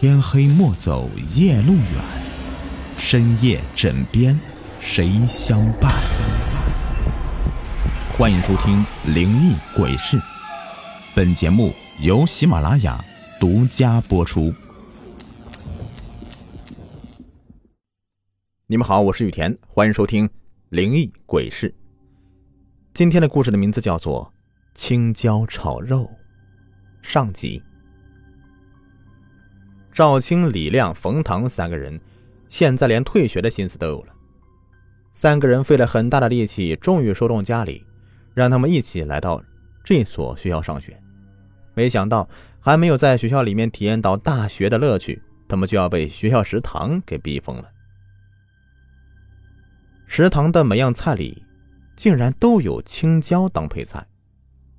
天黑莫走夜路远，深夜枕边谁相伴？欢迎收听《灵异鬼事》，本节目由喜马拉雅独家播出。你们好，我是雨田，欢迎收听《灵异鬼事》。今天的故事的名字叫做《青椒炒肉》上集。赵青、李亮、冯唐三个人，现在连退学的心思都有了。三个人费了很大的力气，终于说动家里，让他们一起来到这所学校上学。没想到，还没有在学校里面体验到大学的乐趣，他们就要被学校食堂给逼疯了。食堂的每样菜里，竟然都有青椒当配菜，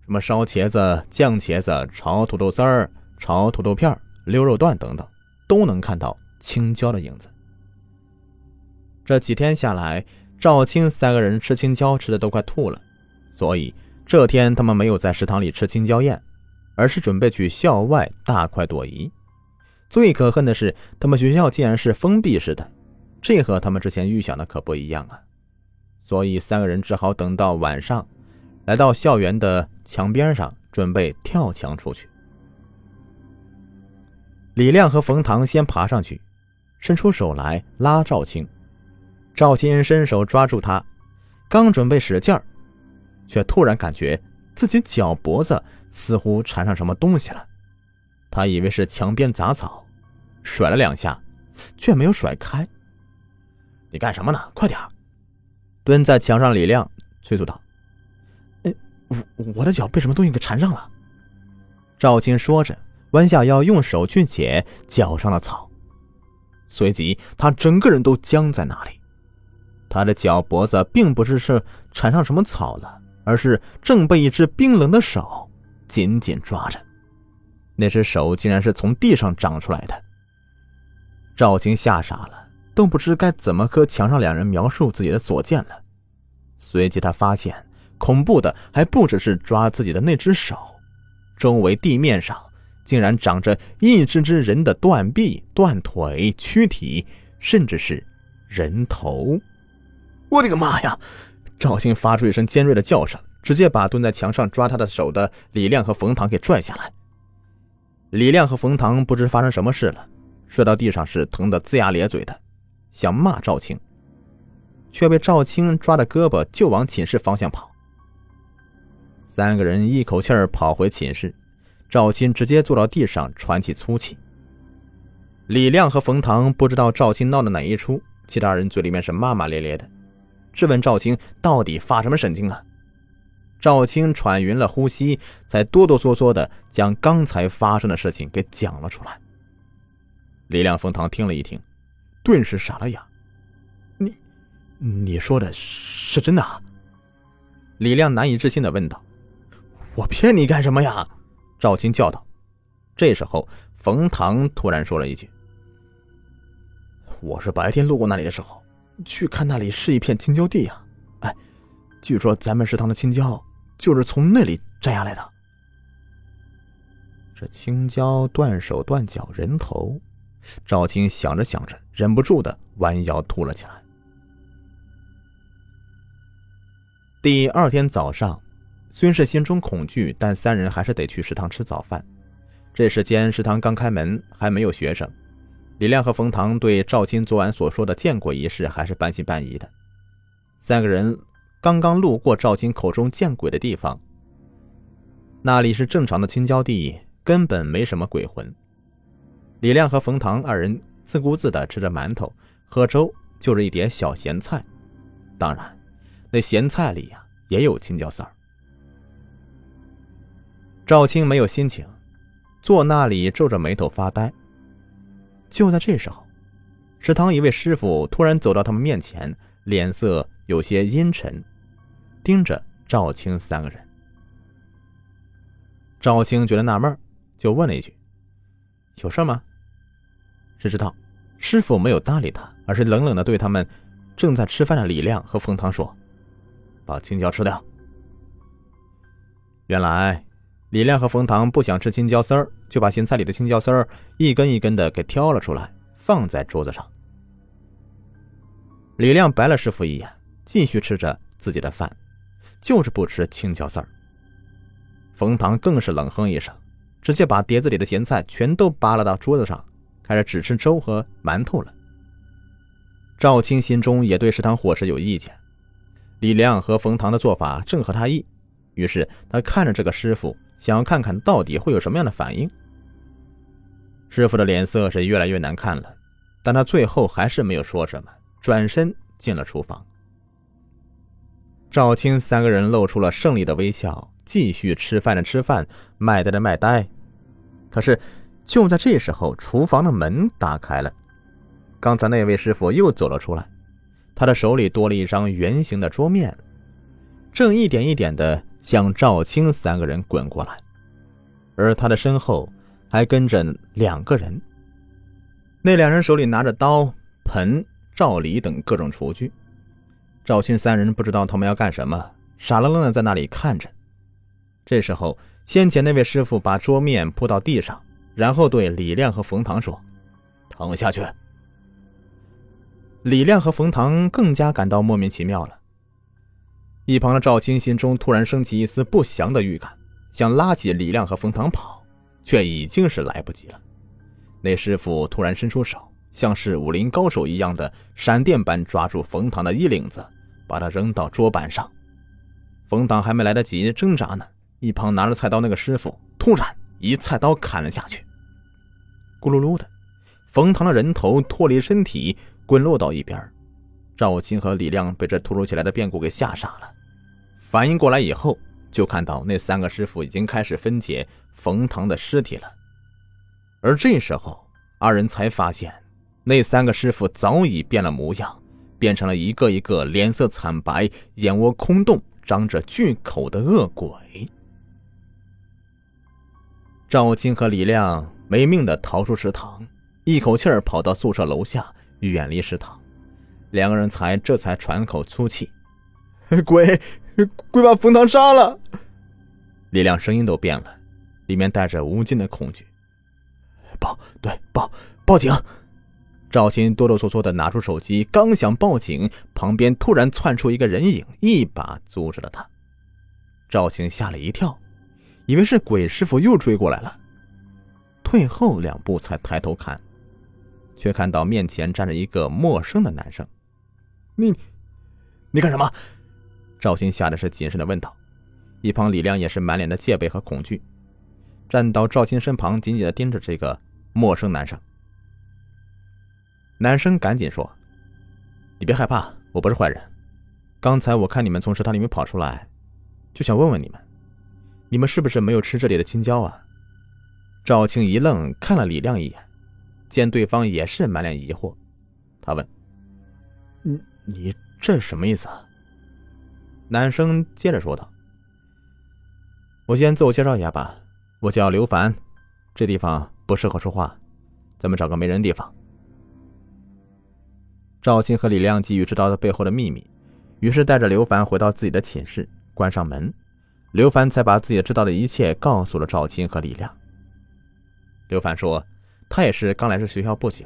什么烧茄子、酱茄子、炒土豆丝儿、炒土豆片儿。溜肉段等等，都能看到青椒的影子。这几天下来，赵青三个人吃青椒吃的都快吐了，所以这天他们没有在食堂里吃青椒宴，而是准备去校外大快朵颐。最可恨的是，他们学校竟然是封闭式的，这和他们之前预想的可不一样啊！所以三个人只好等到晚上，来到校园的墙边上，准备跳墙出去。李亮和冯唐先爬上去，伸出手来拉赵青。赵青伸手抓住他，刚准备使劲儿，却突然感觉自己脚脖子似乎缠上什么东西了。他以为是墙边杂草，甩了两下，却没有甩开。你干什么呢？快点蹲在墙上，李亮催促道：“哎，我我的脚被什么东西给缠上了？”赵青说着。弯下腰，用手去解脚上的草，随即他整个人都僵在那里。他的脚脖子并不是是缠上什么草了，而是正被一只冰冷的手紧紧抓着。那只手竟然是从地上长出来的。赵青吓傻了，都不知该怎么和墙上两人描述自己的所见了。随即他发现，恐怖的还不只是抓自己的那只手，周围地面上。竟然长着一只只人的断臂、断腿、躯体，甚至是人头！我的个妈呀！赵青发出一声尖锐的叫声，直接把蹲在墙上抓他的手的李亮和冯唐给拽下来。李亮和冯唐不知发生什么事了，摔到地上是疼得龇牙咧嘴的，想骂赵青，却被赵青抓着胳膊就往寝室方向跑。三个人一口气儿跑回寝室。赵青直接坐到地上喘起粗气。李亮和冯唐不知道赵青闹的哪一出，其他人嘴里面是骂骂咧咧的，质问赵青到底发什么神经了。赵青喘匀了呼吸，才哆哆嗦嗦的将刚才发生的事情给讲了出来。李亮、冯唐听了一听，顿时傻了眼：“你，你说的是真的？”李亮难以置信的问道：“我骗你干什么呀？”赵青叫道：“这时候，冯唐突然说了一句：‘我是白天路过那里的时候，去看那里是一片青椒地呀。哎，据说咱们食堂的青椒就是从那里摘下来的。’这青椒断手断脚人头，赵青想着想着，忍不住的弯腰吐了起来。第二天早上。”虽是心中恐惧，但三人还是得去食堂吃早饭。这时间食堂刚开门，还没有学生。李亮和冯唐对赵青昨晚所说的见鬼一事还是半信半疑的。三个人刚刚路过赵青口中见鬼的地方，那里是正常的青椒地，根本没什么鬼魂。李亮和冯唐二人自顾自地吃着馒头、喝粥，就着一碟小咸菜。当然，那咸菜里呀也有青椒丝儿。赵青没有心情，坐那里皱着眉头发呆。就在这时候，食堂一位师傅突然走到他们面前，脸色有些阴沉，盯着赵青三个人。赵青觉得纳闷，就问了一句：“有事吗？”谁知道，师傅没有搭理他，而是冷冷的对他们正在吃饭的李亮和冯唐说：“把青椒吃掉。”原来。李亮和冯唐不想吃青椒丝儿，就把咸菜里的青椒丝儿一根一根的给挑了出来，放在桌子上。李亮白了师傅一眼，继续吃着自己的饭，就是不吃青椒丝儿。冯唐更是冷哼一声，直接把碟子里的咸菜全都扒拉到桌子上，开始只吃粥和馒头了。赵青心中也对食堂伙食有意见，李亮和冯唐的做法正合他意，于是他看着这个师傅，想要看看到底会有什么样的反应。师傅的脸色是越来越难看了，但他最后还是没有说什么。转身进了厨房，赵青三个人露出了胜利的微笑，继续吃饭的吃饭，卖呆的卖呆。可是就在这时候，厨房的门打开了，刚才那位师傅又走了出来，他的手里多了一张圆形的桌面，正一点一点的向赵青三个人滚过来，而他的身后还跟着两个人，那两人手里拿着刀、盆。赵礼等各种厨具，赵青三人不知道他们要干什么，傻愣愣的在那里看着。这时候，先前那位师傅把桌面铺到地上，然后对李亮和冯唐说：“躺下去。”李亮和冯唐更加感到莫名其妙了。一旁的赵青心中突然升起一丝不祥的预感，想拉起李亮和冯唐跑，却已经是来不及了。那师傅突然伸出手。像是武林高手一样的闪电般抓住冯唐的衣领子，把他扔到桌板上。冯唐还没来得及挣扎呢，一旁拿着菜刀那个师傅突然一菜刀砍了下去。咕噜噜的，冯唐的人头脱离身体，滚落到一边。赵青和李亮被这突如其来的变故给吓傻了，反应过来以后，就看到那三个师傅已经开始分解冯唐的尸体了。而这时候，二人才发现。那三个师傅早已变了模样，变成了一个一个脸色惨白、眼窝空洞、张着巨口的恶鬼。赵青和李亮没命的逃出食堂，一口气儿跑到宿舍楼下，远离食堂。两个人才这才喘口粗气：“ 鬼，鬼把冯唐杀了！”李亮声音都变了，里面带着无尽的恐惧。报，对，报，报警！赵鑫哆哆嗦嗦的拿出手机，刚想报警，旁边突然窜出一个人影，一把阻止了他。赵鑫吓了一跳，以为是鬼师傅又追过来了，退后两步才抬头看，却看到面前站着一个陌生的男生。你，你干什么？赵青吓得是谨慎的问道。一旁李亮也是满脸的戒备和恐惧，站到赵青身旁，紧紧的盯着这个陌生男生。男生赶紧说：“你别害怕，我不是坏人。刚才我看你们从食堂里面跑出来，就想问问你们，你们是不是没有吃这里的青椒啊？”赵青一愣，看了李亮一眼，见对方也是满脸疑惑，他问：“你你这什么意思啊？”男生接着说道：“我先自我介绍一下吧，我叫刘凡，这地方不适合说话，咱们找个没人地方。”赵青和李亮急于知道他背后的秘密，于是带着刘凡回到自己的寝室，关上门。刘凡才把自己知道的一切告诉了赵青和李亮。刘凡说：“他也是刚来这学校不久，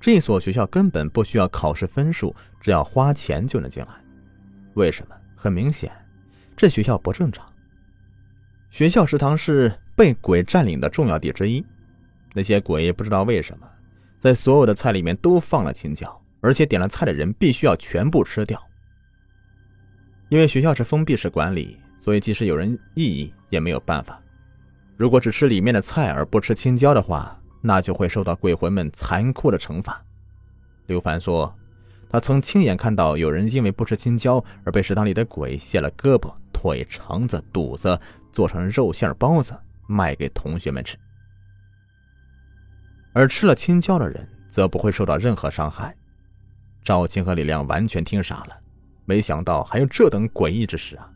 这所学校根本不需要考试分数，只要花钱就能进来。为什么？很明显，这学校不正常。学校食堂是被鬼占领的重要地之一，那些鬼不知道为什么，在所有的菜里面都放了青椒。”而且点了菜的人必须要全部吃掉，因为学校是封闭式管理，所以即使有人异议也没有办法。如果只吃里面的菜而不吃青椒的话，那就会受到鬼魂们残酷的惩罚。刘凡说，他曾亲眼看到有人因为不吃青椒而被食堂里的鬼卸了胳膊、腿、肠子、肚子，做成肉馅包子卖给同学们吃，而吃了青椒的人则不会受到任何伤害。赵青和李亮完全听傻了，没想到还有这等诡异之事啊，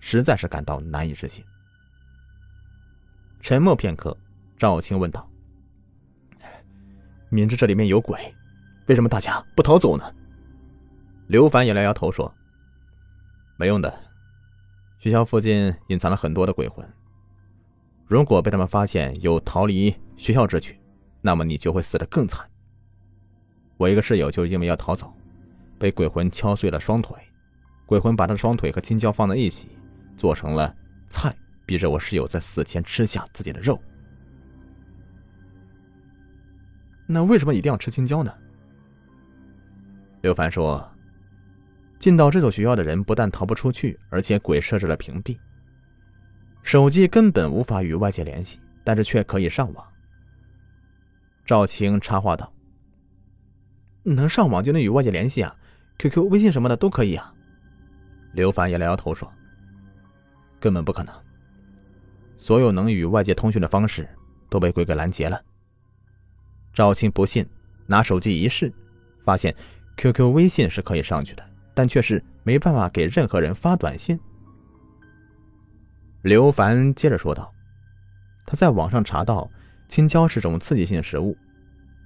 实在是感到难以置信。沉默片刻，赵青问道：“明知这里面有鬼，为什么大家不逃走呢？”刘凡也摇摇头说：“没用的，学校附近隐藏了很多的鬼魂，如果被他们发现有逃离学校之举，那么你就会死得更惨。我一个室友就是因为要逃走，被鬼魂敲碎了双腿，鬼魂把他的双腿和青椒放在一起，做成了菜，逼着我室友在死前吃下自己的肉。那为什么一定要吃青椒呢？刘凡说：“进到这所学校的人不但逃不出去，而且鬼设置了屏蔽。”手机根本无法与外界联系，但是却可以上网。赵青插话道：“能上网就能与外界联系啊，QQ、微信什么的都可以啊。”刘凡也摇摇头说：“根本不可能，所有能与外界通讯的方式都被鬼给拦截了。”赵青不信，拿手机一试，发现 QQ、微信是可以上去的，但却是没办法给任何人发短信。刘凡接着说道：“他在网上查到，青椒是种刺激性食物，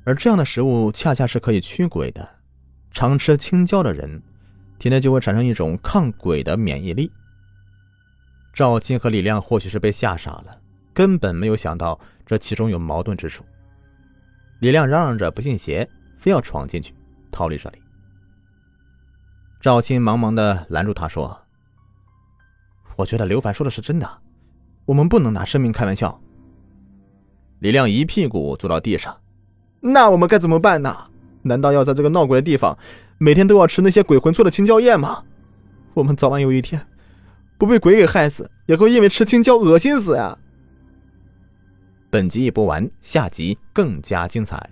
而这样的食物恰恰是可以驱鬼的。常吃青椒的人，体内就会产生一种抗鬼的免疫力。”赵青和李亮或许是被吓傻了，根本没有想到这其中有矛盾之处。李亮嚷嚷着不信邪，非要闯进去逃离这里。赵青忙忙的拦住他说。我觉得刘凡说的是真的，我们不能拿生命开玩笑。李亮一屁股坐到地上，那我们该怎么办呢？难道要在这个闹鬼的地方，每天都要吃那些鬼魂做的青椒宴吗？我们早晚有一天，不被鬼给害死，也会因为吃青椒恶心死呀！本集已播完，下集更加精彩。